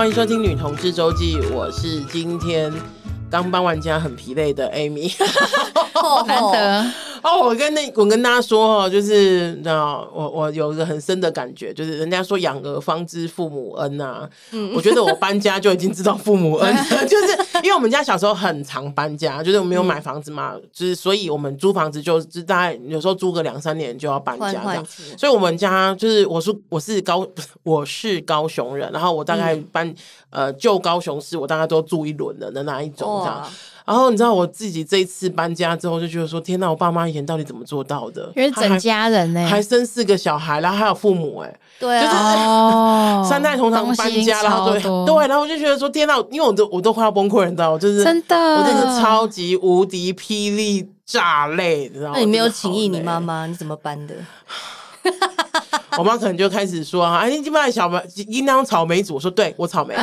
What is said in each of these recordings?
欢迎收听《女同志周记》，我是今天刚搬完家很疲累的 Amy，难得。哦，我跟那我跟大家说哦，就是那我我有一个很深的感觉，就是人家说养儿方知父母恩呐、啊。嗯，我觉得我搬家就已经知道父母恩，就是因为我们家小时候很常搬家，就是我们没有买房子嘛，嗯、就是所以我们租房子就就大概有时候租个两三年就要搬家这样。所以我们家就是我是我是高 我是高雄人，然后我大概搬、嗯、呃旧高雄市，我大概都住一轮的的那一种这样。然后你知道我自己这一次搬家之后就觉得说，天哪，我爸妈以前到底怎么做到的？因为整家人呢、欸，还生四个小孩，然后还有父母、欸，哎，对啊，就是 三代同堂搬家，然后对对，然后我就觉得说，天哪，因为我都我都快要崩溃，你知道，就是真的，我真的超级无敌霹雳炸裂，你知道吗？那你没有请益你妈妈，你怎么搬的？我妈可能就开始说啊，哎，你今晚小麦应当草莓组，我说对，我草莓。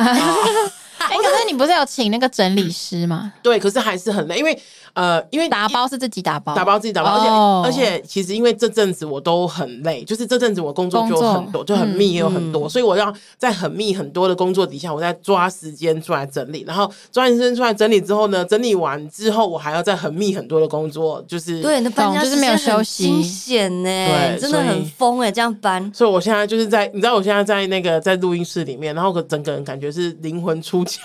哎，可是你不是有请那个整理师吗？对，可是还是很累，因为呃，因为打包是自己打包，打包自己打包，哦、而且而且其实因为这阵子我都很累，就是这阵子我工作就很多，就很密也有很多，嗯、所以我要在很密很多的工作底下，我在抓时间出来整理，然后抓时间出来整理之后呢，整理完之后我还要在很密很多的工作，就是对，那搬家就是没有休息，惊险呢，对，真的很疯哎，这样搬。所以我现在就是在，你知道我现在在那个在录音室里面，然后我整个人感觉是灵魂出窍。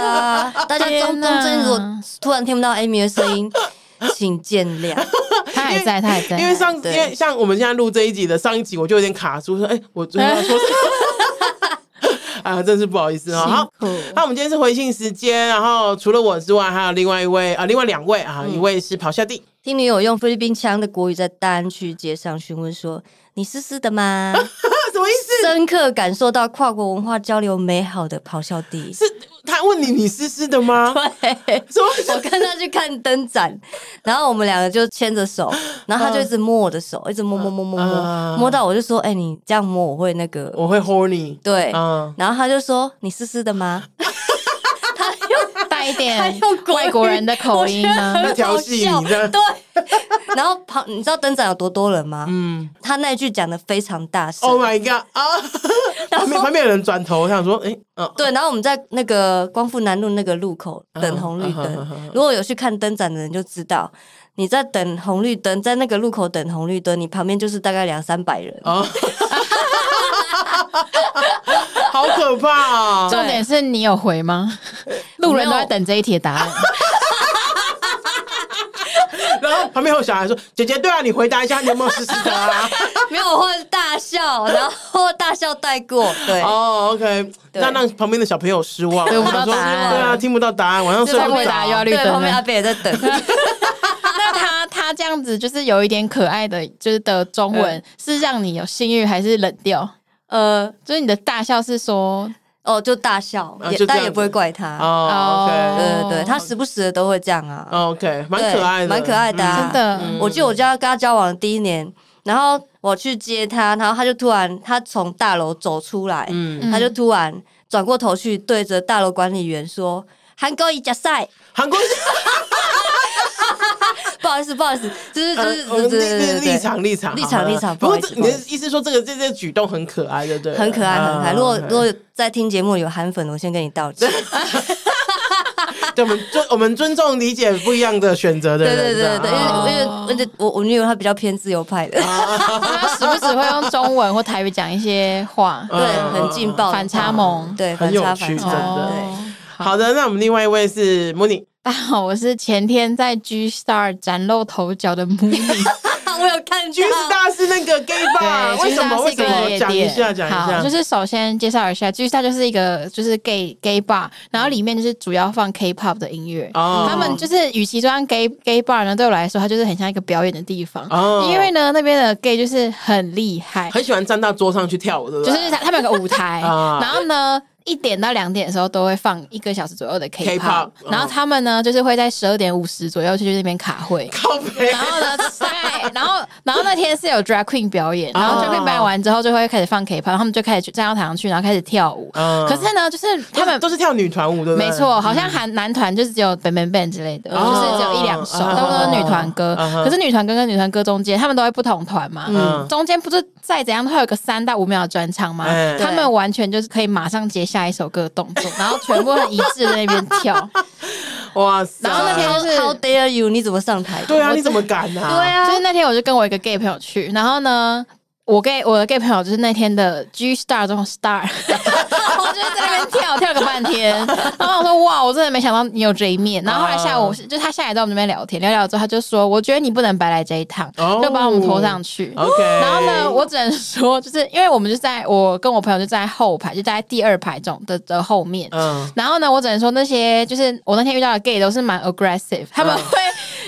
啊！大家中中间如果突然听不到 Amy 的声音，请见谅。他还在，他还在。因为上，因为像我们现在录这一集的上一集，我就有点卡住，说：“哎，我最后要说什么？” 啊，真是不好意思啊。好，那我们今天是回信时间，然后除了我之外，还有另外一位啊，另外两位啊，一位是咆哮帝，听女友用菲律宾腔的国语在单区街上询问说：“你湿湿的吗？” 什么意思？深刻感受到跨国文化交流美好的咆哮帝是。他问你，你湿湿的吗？对，我跟他去看灯展，然后我们两个就牵着手，然后他就一直摸我的手，一直摸摸摸摸摸，摸到我就说：“哎，你这样摸我会那个，我会 horny。”对，然后他就说：“你湿湿的吗？” 一点外国人的口音呢，调戏你的。对，然后旁你知道灯展有多多人吗？嗯，他那句讲的非常大声。Oh my god！啊，旁边旁边有人转头，想说：“哎。”对，然后我们在那个光复南路那个路口等红绿灯。如果有去看灯展的人就知道，你在等红绿灯，在那个路口等红绿灯，你旁边就是大概两三百人。哦，好可怕啊！重点是你有回吗？路人都在等这一题答案。然后旁边有小孩说：“姐姐，对啊，你回答一下，你有没有湿湿的啊？” 没有，或者大笑，然后大笑带过。对，哦，OK，那让旁边的小朋友失望，听不到答案。对啊，听不到答案，晚上睡不着。对，旁边阿伯也在等。那他他这样子就是有一点可爱的，就是的中文是让你有性欲还是冷掉？呃，就是你的大笑是说。哦，就大笑，也但也不会怪他。哦，OK，对对对，他时不时的都会这样啊。OK，蛮可爱的，蛮可爱的，真的。我记得我家跟他交往的第一年，然后我去接他，然后他就突然他从大楼走出来，他就突然转过头去对着大楼管理员说：“韩国一加赛，韩国瑜。”不好意思，不好意思，就是就是我们立立场立场立场立场。不过你的意思说这个这这举动很可爱，对不对？很可爱，很可爱。如果如果在听节目有韩粉，我先跟你道歉。对，我们尊我们尊重理解不一样的选择的人。对对对对，因为因为而且我我女友她比较偏自由派的，她时不时会用中文或台语讲一些话，对，很劲爆，反差萌，对，很有趣，真的。好的，那我们另外一位是 Mooney。大家好，我是前天在 G Star 展露头角的 Mooney。我有看 G Star 是那个 gay bar，为什么？为什么？讲一下，讲一下。就是首先介绍一下，G Star 就是一个就是 gay gay bar，然后里面就是主要放 K-pop 的音乐。哦。他们就是与其说 gay gay bar 呢，对我来说，它就是很像一个表演的地方。哦。因为呢，那边的 gay 就是很厉害，很喜欢站到桌上去跳舞，对不对？就是他们有个舞台，然后呢。一点到两点的时候都会放一个小时左右的 K-pop，然后他们呢就是会在十二点五十左右去那边卡会，然后呢，对，然后然后那天是有 Drag Queen 表演，然后 Drag Queen 表演完之后就会开始放 K-pop，他们就开始去站到台上去，然后开始跳舞。可是呢，就是他们都是跳女团舞的，没错，好像韩男团就是只有 Bang Bang Bang 之类的，就是只有一两首，都是女团歌。可是女团歌跟女团歌中间，他们都会不同团嘛，中间不是再怎样都会有个三到五秒的转场吗？他们完全就是可以马上接下。下一首歌的动作，然后全部很一致在那边跳。哇塞！然后那天就是 How dare you？你怎么上台？对啊，你怎么敢啊？对啊，就是那天我就跟我一个 gay 朋友去，然后呢。我 gay 我的 gay 朋友就是那天的 G Star 这种 Star，我就在那边跳 跳个半天，然后我说哇，我真的没想到你有这一面。然后后来下午就他下来在我们那边聊天，聊聊之后他就说，我觉得你不能白来这一趟，就把我们拖上去。OK，然后呢，我只能说，就是因为我们就在我跟我朋友就在后排，就在第二排这种的的后面。嗯，然后呢，我只能说那些就是我那天遇到的 gay 都是蛮 aggressive，他们会。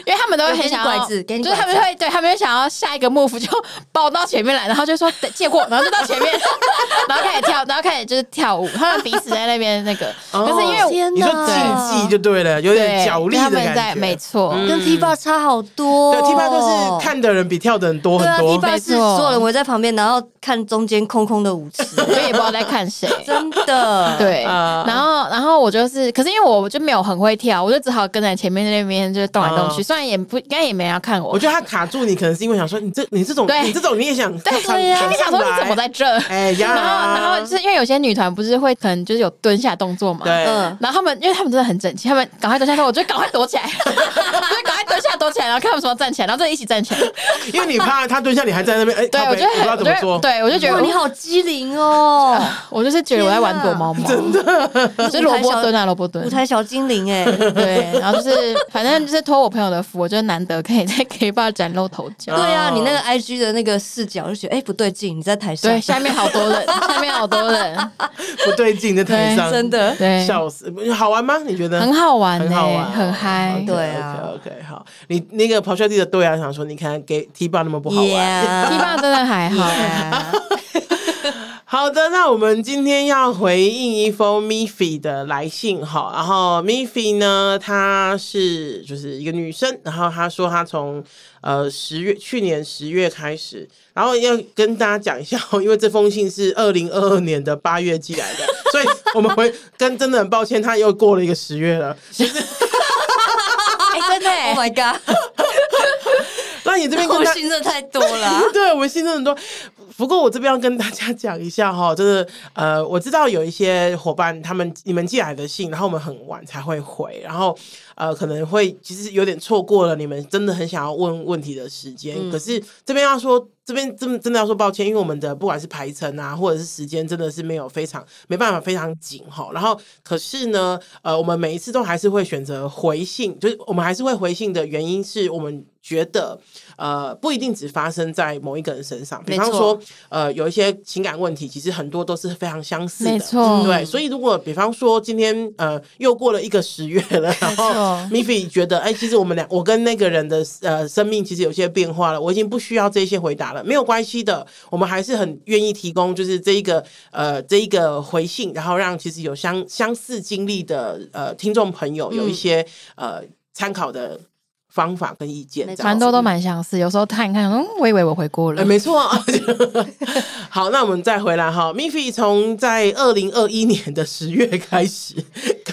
因为他们都会很想要，就是他们会对他们就想要下一个 move 就 抱到前面来，然后就说借过，然后就到前面，然后开始跳，然后开始就是跳舞。他们彼此在那边那个，可是因为你说竞技就对了，有点角力的感觉，没错，跟 T-Bar 差好多。对，T-Bar 就是看的人比跳的人多很多。T-Bar 是所有人围在旁边，然后看中间空空的舞池，我也不知道在看谁，真的。对，然后然后我就是，可是因为我就没有很会跳，我就只好跟在前面那边就是动来动去。虽然也不应该也没人要看我，我觉得他卡住你，可能是因为想说你这你这种你这种你也想对呀，你想说你怎么在这？哎呀，然后然后就是因为有些女团不是会可能就是有蹲下动作嘛，对，然后他们因为他们真的很整齐，他们赶快蹲下说，我就赶快躲起来，蹲下躲起来，然后看他们什么站起来，然后再一起站起来，因为你怕他蹲下，你还在那边哎，对我觉得不知道怎么说，对我就觉得你好机灵哦，我就是觉得我在玩躲猫猫，真的，是萝卜蹲啊萝卜蹲，舞台小精灵哎，对，然后就是反正就是托我朋友的福，我觉得难得可以。在 K-pop 崭露头角，对啊，你那个 IG 的那个视角就觉得哎不对劲，你在台上，对，下面好多人，下面好多人，不对劲在台上，真的，对，笑死，好玩吗？你觉得？很好玩，很好玩，很嗨，对啊，OK，好，你那个咆哮帝的对啊，想说你看给 T-bar 那么不好玩，T-bar 真的还好。好的，那我们今天要回应一封 Miffy 的来信哈，然后 Miffy 呢，她是就是一个女生，然后她说她从呃十月去年十月开始，然后要跟大家讲一下，因为这封信是二零二二年的八月寄来的，所以我们会跟真的很抱歉，她又过了一个十月了，其实，Oh my God，那你这边我信真的太多了，对我们信真的很多。不过我这边要跟大家讲一下哈，就是呃，我知道有一些伙伴他们你们寄来的信，然后我们很晚才会回，然后呃可能会其实有点错过了你们真的很想要问问题的时间。嗯、可是这边要说，这边真真的要说抱歉，因为我们的不管是排程啊，或者是时间，真的是没有非常没办法非常紧哈。然后可是呢，呃，我们每一次都还是会选择回信，就是我们还是会回信的原因是我们觉得。呃，不一定只发生在某一个人身上。比方说，呃，有一些情感问题，其实很多都是非常相似的。没错，对。所以，如果比方说今天呃又过了一个十月了，然后 Miffy 觉得，哎，其实我们俩，我跟那个人的呃生命其实有些变化了，我已经不需要这些回答了，没有关系的，我们还是很愿意提供，就是这一个呃这一个回信，然后让其实有相相似经历的呃听众朋友有一些、嗯、呃参考的。方法跟意见，蛮多都蛮相似。有时候看一看，嗯，我以为我回过了，欸、没错。好，那我们再回来哈。Miffy 从在二零二一年的十月开始，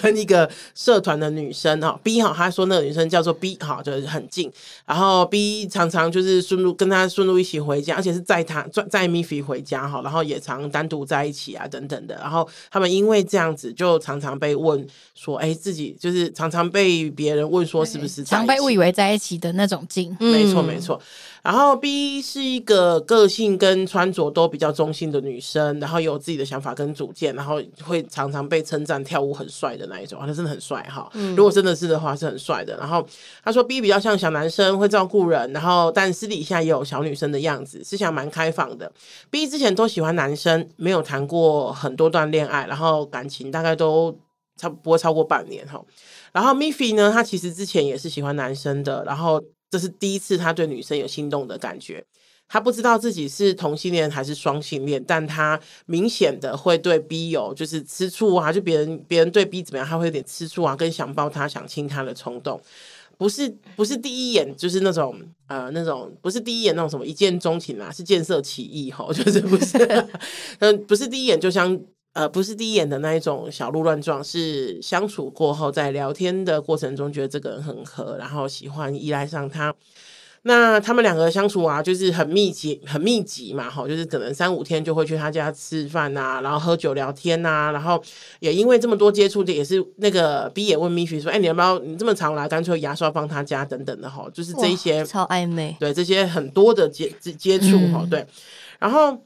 跟一个社团的女生哈 B 哈，他说那个女生叫做 B 哈，就是很近。然后 B 常常就是顺路跟她顺路一起回家，而且是载她载载 Miffy 回家哈。然后也常单独在一起啊，等等的。然后他们因为这样子，就常常被问说，哎、欸，自己就是常常被别人问说是不是常被误以为。在一起的那种劲，没错没错。然后 B 是一个个性跟穿着都比较中性的女生，然后有自己的想法跟主见，然后会常常被称赞跳舞很帅的那一种，他真的很帅哈。如果真的是的话，是很帅的。然后他说 B 比较像小男生，会照顾人，然后但私底下也有小女生的样子，思想蛮开放的。B 之前都喜欢男生，没有谈过很多段恋爱，然后感情大概都差不多超过半年哈。然后 Miffy 呢，他其实之前也是喜欢男生的，然后这是第一次他对女生有心动的感觉。他不知道自己是同性恋还是双性恋，但他明显的会对 B 有就是吃醋啊，就别人别人对 B 怎么样，他会有点吃醋啊，跟想抱他、想亲他的冲动。不是不是第一眼就是那种呃那种不是第一眼那种什么一见钟情啊，是见色起意吼，就是不是嗯不是第一眼就像。呃，不是第一眼的那一种小鹿乱撞，是相处过后，在聊天的过程中觉得这个人很合，然后喜欢依赖上他。那他们两个相处啊，就是很密集，很密集嘛，哈，就是可能三五天就会去他家吃饭呐，然后喝酒聊天呐，然后也因为这么多接触的，也是那个 B 也问 Miffy 说，哎，你要不要你这么常来，干脆牙刷放他家等等的哈，就是这一些超暧昧，对这些很多的接接触哈，对，然后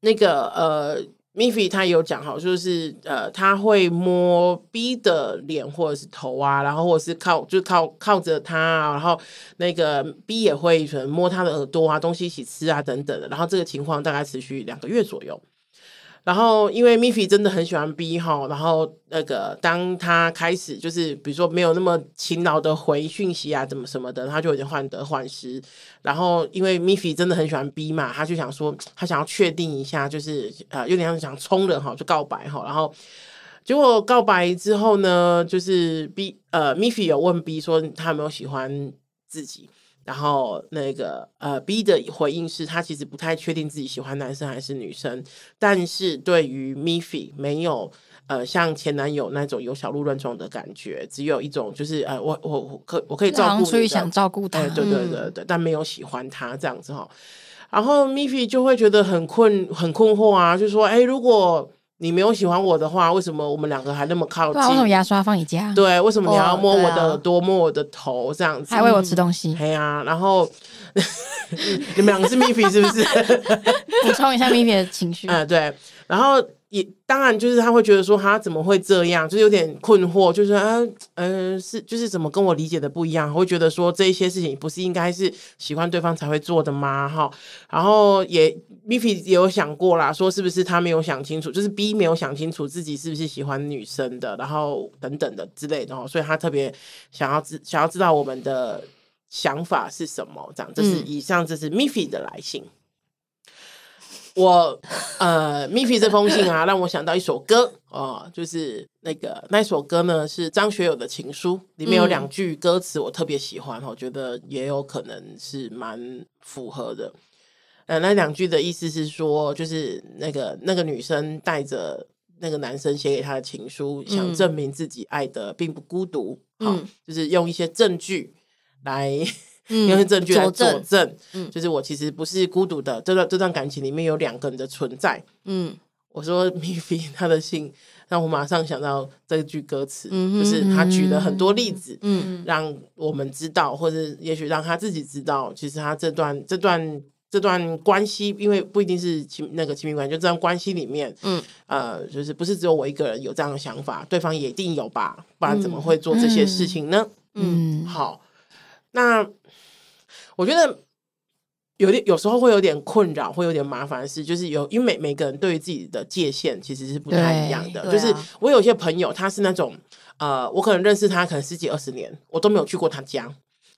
那个呃。Miffy 他有讲哈，就是呃，他会摸 B 的脸或者是头啊，然后或者是靠，就靠靠着他啊，然后那个 B 也会可能摸他的耳朵啊，东西一起吃啊等等的，然后这个情况大概持续两个月左右。然后，因为 Miffy 真的很喜欢 B 哈，然后那个当他开始就是比如说没有那么勤劳的回讯息啊，怎么什么的，他就有点患得患失。然后，因为 Miffy 真的很喜欢 B 嘛，他就想说他想要确定一下，就是呃有点想冲人哈，就告白哈。然后结果告白之后呢，就是 B 呃 Miffy 有问 B 说他有没有喜欢自己。然后那个呃 B 的回应是他其实不太确定自己喜欢男生还是女生，但是对于 Miffy 没有呃像前男友那种有小鹿乱撞的感觉，只有一种就是呃我我我可我可以照顾，出于想照顾他，对对对对对，但没有喜欢他这样子哈。然后 Miffy 就会觉得很困很困惑啊，就说哎如果。你没有喜欢我的话，为什么我们两个还那么靠近？为什么牙刷放你家？对，为什么你要摸我的耳朵、摸我的头这样子？还喂我吃东西？对啊，然后 你们两个是 Miffy 是不是？补充一下 Miffy 的情绪。嗯，对，然后。也当然，就是他会觉得说他怎么会这样，就是有点困惑，就是啊，嗯、呃，是就是怎么跟我理解的不一样，会觉得说这一些事情不是应该是喜欢对方才会做的吗？哈，然后也 Miffy 也有想过啦，说是不是他没有想清楚，就是 B 没有想清楚自己是不是喜欢女生的，然后等等的之类的，所以他特别想要知想要知道我们的想法是什么，这样，这是以上这是 Miffy 的来信。我呃，Miffy 这封信啊，让我想到一首歌 哦、呃，就是那个那首歌呢是张学友的情书，里面有两句歌词我特别喜欢，我觉得也有可能是蛮符合的。呃，那两句的意思是说，就是那个那个女生带着那个男生写给她的情书，想证明自己爱的并不孤独，好、嗯，就是用一些证据来。因为证据来佐证，嗯，就是我其实不是孤独的。这段这段感情里面有两个人的存在。嗯，我说 Miffy 他的信让我马上想到这句歌词，嗯，就是他举了很多例子，嗯，让我们知道，或者也许让他自己知道，其实他这段这段这段关系，因为不一定是亲那个亲密关系，就这段关系里面，嗯，呃，就是不是只有我一个人有这样的想法，对方也一定有吧？不然怎么会做这些事情呢？嗯，嗯好，那。我觉得有点有时候会有点困扰，会有点麻烦的事，就是有因为每每个人对于自己的界限其实是不太一样的。就是我有些朋友，他是那种呃，我可能认识他可能十几二十年，我都没有去过他家。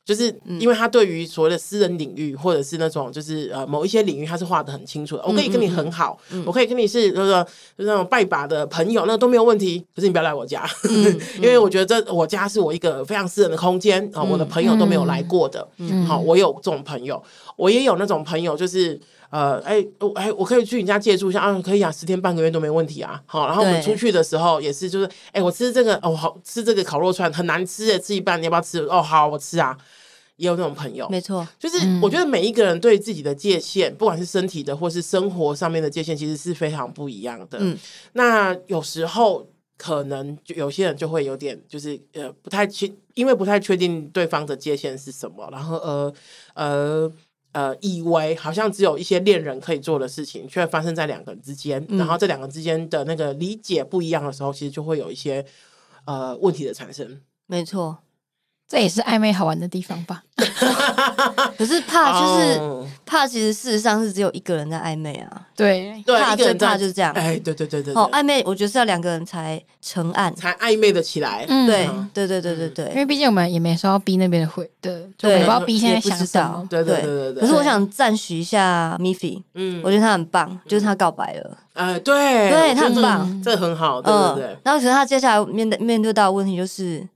就是因为他对于所谓的私人领域，或者是那种就是呃某一些领域，他是画的很清楚的。我可以跟你很好，我可以跟你是那个就是那种拜把的朋友，那都没有问题。可是你不要来我家，因为我觉得这我家是我一个非常私人的空间啊，我的朋友都没有来过的。好，我有这种朋友，我也有那种朋友，就是呃，哎，我哎，我可以去你家借住一下啊，可以啊，十天半个月都没问题啊。好，然后我们出去的时候也是，就是哎，我吃这个哦，好吃这个烤肉串很难吃诶，吃一半你要不要吃？哦，好，我吃啊。也有那种朋友，没错，就是我觉得每一个人对自己的界限，嗯、不管是身体的或是生活上面的界限，其实是非常不一样的。嗯，那有时候可能就有些人就会有点，就是呃不太确，因为不太确定对方的界限是什么，然后呃呃呃以为好像只有一些恋人可以做的事情，却发生在两个人之间，嗯、然后这两个之间的那个理解不一样的时候，其实就会有一些呃问题的产生。没错。这也是暧昧好玩的地方吧？可是怕就是、oh. 怕，其实事实上是只有一个人在暧昧啊。对，怕最怕就是这样。哎，对对对对。哦，暧昧，我觉得是要两个人才成案，才暧昧的起来。嗯，对对对对对对。因为毕竟我们也没收到 B 那边的回的，对，也不知道 B 现在想什么。对对对对对。可是我想赞许一下 Miffy，嗯，我觉得他很棒，就是他告白了。哎，对，对他很棒，这很好，对对对。然后可是他接下来面对面对到的问题就是。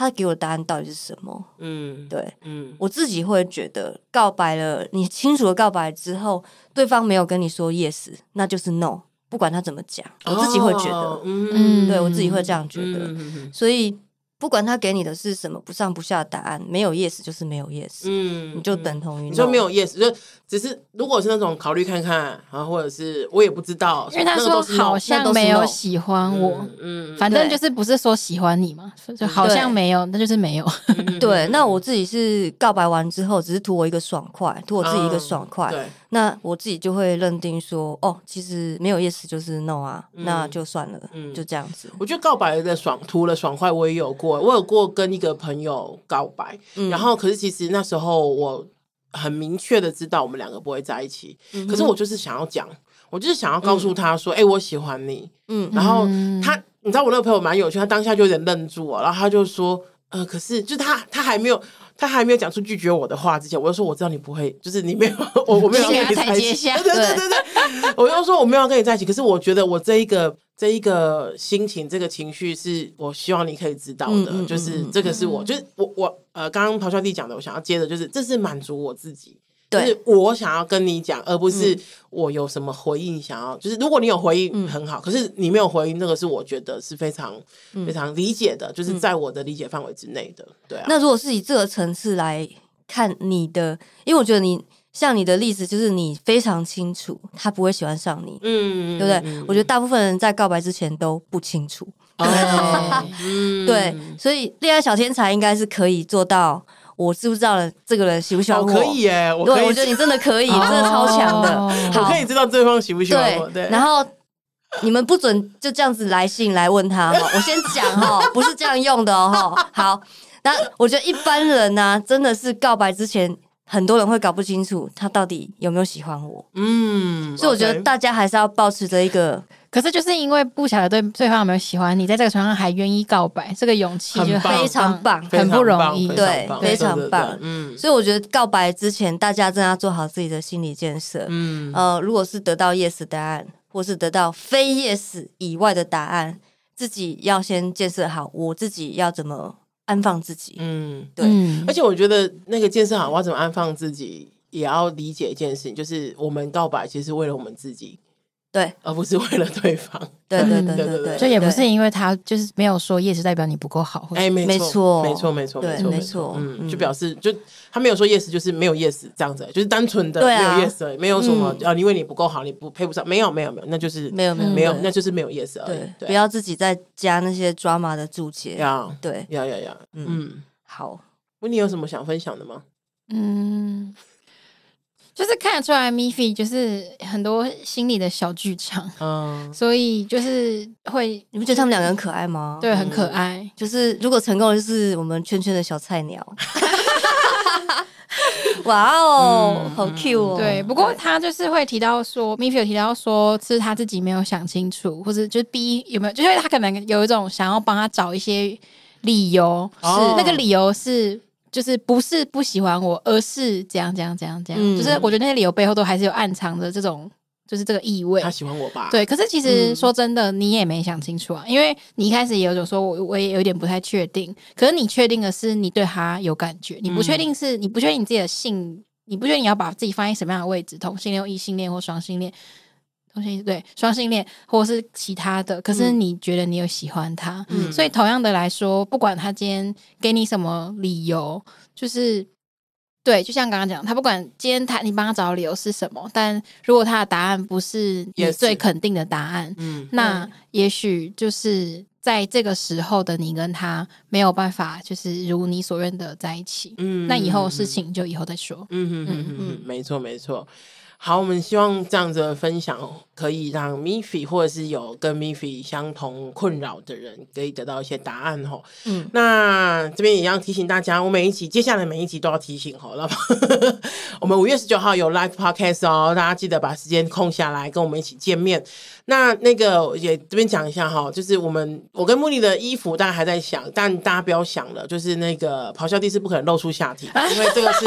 他给我的答案到底是什么？嗯，对，嗯，我自己会觉得告白了，你清楚的告白之后，对方没有跟你说 yes，那就是 no，不管他怎么讲，我自己会觉得，嗯，对我自己会这样觉得，所以不管他给你的是什么不上不下的答案，没有 yes 就是没有 yes，嗯，你就等同于、no、你说没有 yes，就只是如果是那种考虑看看，然后或者是我也不知道，因为他说好像没有喜欢我，嗯，嗯。反正就是不是说喜欢你嘛，就好像没有，那就是没有。对，那我自己是告白完之后，只是图我一个爽快，图我自己一个爽快，嗯、对，那我自己就会认定说，哦，其实没有 yes 就是 no 啊，嗯、那就算了，嗯，就这样子。我觉得告白的爽，图了爽快，我也有过。我有过跟一个朋友告白，嗯、然后可是其实那时候我很明确的知道我们两个不会在一起，嗯、可是我就是想要讲，我就是想要告诉他说，哎、嗯欸，我喜欢你，嗯，然后他，你知道我那个朋友蛮有趣，他当下就有点愣住了，然后他就说，呃，可是就是他他还没有他还没有讲出拒绝我的话之前，我就说我知道你不会，就是你没有 我我没有跟你在一起，对对对对，我就说我没有要跟你在一起，可是我觉得我这一个。这一个心情，这个情绪是我希望你可以知道的，就是这个是我，嗯、就是我我呃，刚刚咆哮弟讲的，我想要接的就是，这是满足我自己，对就是我想要跟你讲，而不是我有什么回应想要，就是如果你有回应很好，嗯、可是你没有回应，那个是我觉得是非常、嗯、非常理解的，就是在我的理解范围之内的，对啊。那如果是以这个层次来看你的，因为我觉得你。像你的例子，就是你非常清楚他不会喜欢上你，嗯，对不对？嗯、我觉得大部分人在告白之前都不清楚，哦、对，所以恋爱小天才应该是可以做到。我知不知道了这个人喜不喜欢我？哦、可以耶，我可以对，我觉得你真的可以，哦、真的超强的。好我可以知道对方喜不喜欢我。对，对然后你们不准就这样子来信来问他哈。我先讲哈，不是这样用的哦。好，那我觉得一般人呢、啊，真的是告白之前。很多人会搞不清楚他到底有没有喜欢我，嗯，所以我觉得大家还是要保持着一个，可是就是因为不晓得对对方有没有喜欢你，在这个船上还愿意告白，这个勇气就非常棒，很不容易，对，非常棒，嗯，所以我觉得告白之前，大家真的要做好自己的心理建设，嗯，呃，如果是得到 yes 答案，或是得到非 yes 以外的答案，自己要先建设好，我自己要怎么。安放自己，嗯，对，而且我觉得那个健身好，我要怎么安放自己，也要理解一件事情，就是我们告白其实是为了我们自己。对，而不是为了对方。对对对对对，就也不是因为他就是没有说 yes，代表你不够好。哎，没错，没错，没错，没错，没错。嗯，就表示就他没有说 yes，就是没有 yes 这样子，就是单纯的没有 yes，没有什么啊，因为你不够好，你不配不上。没有，没有，没有，那就是没有，没有，没有，那就是没有 yes 而已。对，不要自己再加那些 drama 的注解。要，对，要要要。嗯，好。温妮有什么想分享的吗？嗯。就是看得出来，Miffy 就是很多心里的小剧场，嗯，所以就是会，你不觉得他们两个很可爱吗？对，很可爱。就是如果成功，就是我们圈圈的小菜鸟。哇哦，好 cute 哦！对，不过他就是会提到说，Miffy 有提到说，是他自己没有想清楚，或者就是 B 有没有，就是他可能有一种想要帮他找一些理由，是那个理由是。就是不是不喜欢我，而是怎样怎样怎样怎样。嗯、就是我觉得那些理由背后都还是有暗藏的这种，就是这个意味。他喜欢我吧？对。可是其实说真的，你也没想清楚啊，嗯、因为你一开始也有种说，我我也有点不太确定。可是你确定的是，你对他有感觉，你不确定是，你不确定你自己的性，你不确定你要把自己放在什么样的位置，同性恋、异性恋或双性恋。同性对双性恋，或者是其他的，可是你觉得你有喜欢他，嗯、所以同样的来说，不管他今天给你什么理由，就是对，就像刚刚讲，他不管今天他你帮他找的理由是什么，但如果他的答案不是你最肯定的答案，嗯，那也许就是在这个时候的你跟他没有办法，就是如你所愿的在一起，嗯，那以后事情就以后再说，嗯嗯嗯嗯，没错没错。好，我们希望这样子的分享可以让 Miffy 或者是有跟 Miffy 相同困扰的人可以得到一些答案吼。嗯，那这边也要提醒大家，我每一集接下来每一集都要提醒吼，那么 我们五月十九号有 Live Podcast 哦，大家记得把时间空下来跟我们一起见面。那那个也这边讲一下哈，就是我们我跟茉莉的衣服大家还在想，但大家不要想了，就是那个咆哮帝是不可能露出下体的，因为这个是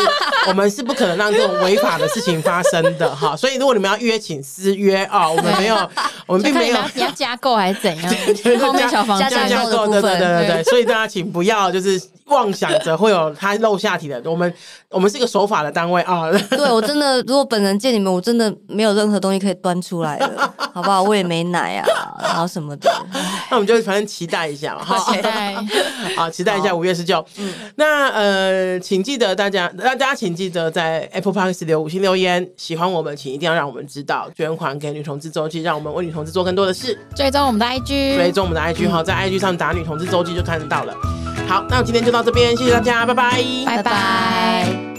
我们是不可能让这种违法的事情发生的。哈，所以如果你们要约，请私约啊，我们没有，我们并没有你要加购还是怎样？后面小房加加购，对对对对对，所以大家请不要就是。妄想着会有他露下体的。我们我们是一个守法的单位啊。对，我真的，如果本人见你们，我真的没有任何东西可以端出来的，好不好？我也没奶啊，然后什么的。那我们就反正期待一下嘛，好期待，好期待一下五月十九。嗯，那呃，请记得大家，大家请记得在 Apple Podcast 留五星留言，喜欢我们，请一定要让我们知道，捐款给女同志周记，让我们为女同志做更多的事。追踪我们的 IG，追踪我们的 IG 哈，在 IG 上打女同志周记就看得到了。好，那我今天就到这边，谢谢大家，拜拜，拜拜。